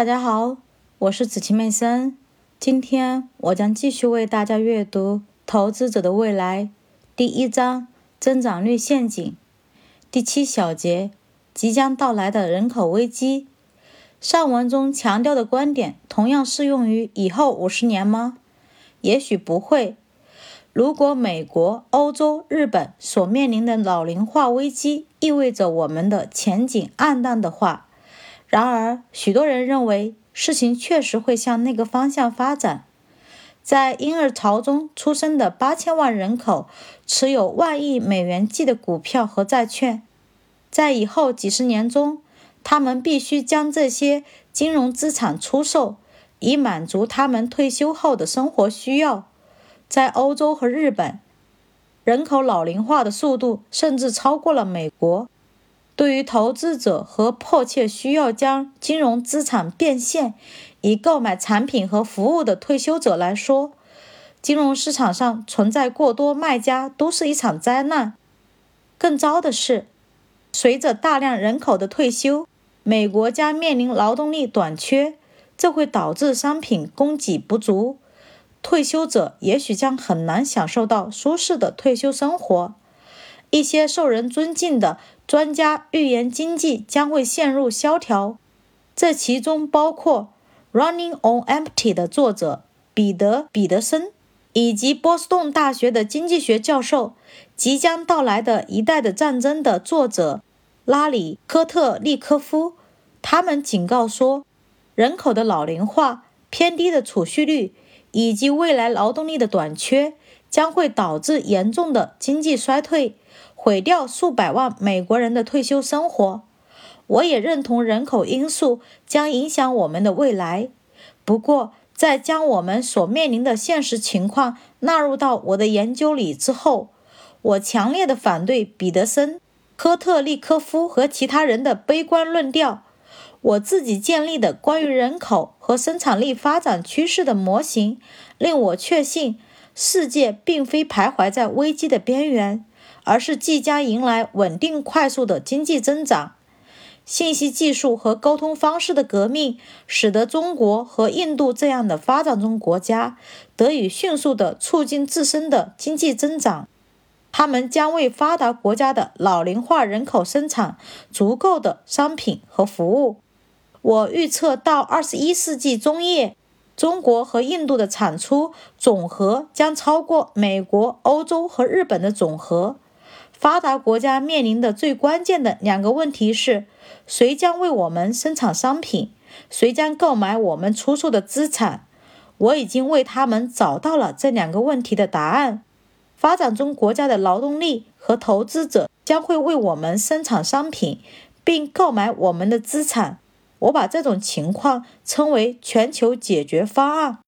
大家好，我是子琪妹森。今天我将继续为大家阅读《投资者的未来》第一章“增长率陷阱”第七小节“即将到来的人口危机”。上文中强调的观点同样适用于以后五十年吗？也许不会。如果美国、欧洲、日本所面临的老龄化危机意味着我们的前景暗淡的话，然而许多人认为事情确实会向那个方向发展。在婴儿潮中出生的八千万人口持有万亿美元计的股票和债券，在以后几十年中，他们必须将这些金融资产出售，以满足他们退休后的生活需要。在欧洲和日本，人口老龄化的速度甚至超过了美国。对于投资者和迫切需要将金融资产变现以购买产品和服务的退休者来说，金融市场上存在过多卖家都是一场灾难。更糟的是，随着大量人口的退休，美国将面临劳动力短缺，这会导致商品供给不足。退休者也许将很难享受到舒适的退休生活。一些受人尊敬的专家预言，经济将会陷入萧条，这其中包括《Running on Empty》的作者彼得·彼得森，以及波士顿大学的经济学教授《即将到来的一代的战争》的作者拉里·科特利科夫。他们警告说，人口的老龄化、偏低的储蓄率。以及未来劳动力的短缺将会导致严重的经济衰退，毁掉数百万美国人的退休生活。我也认同人口因素将影响我们的未来。不过，在将我们所面临的现实情况纳入到我的研究里之后，我强烈的反对彼得森、科特利科夫和其他人的悲观论调。我自己建立的关于人口和生产力发展趋势的模型，令我确信世界并非徘徊在危机的边缘，而是即将迎来稳定快速的经济增长。信息技术和沟通方式的革命，使得中国和印度这样的发展中国家得以迅速地促进自身的经济增长。他们将为发达国家的老龄化人口生产足够的商品和服务。我预测到二十一世纪中叶，中国和印度的产出总和将超过美国、欧洲和日本的总和。发达国家面临的最关键的两个问题是：谁将为我们生产商品？谁将购买我们出售的资产？我已经为他们找到了这两个问题的答案。发展中国家的劳动力和投资者将会为我们生产商品，并购买我们的资产。我把这种情况称为全球解决方案。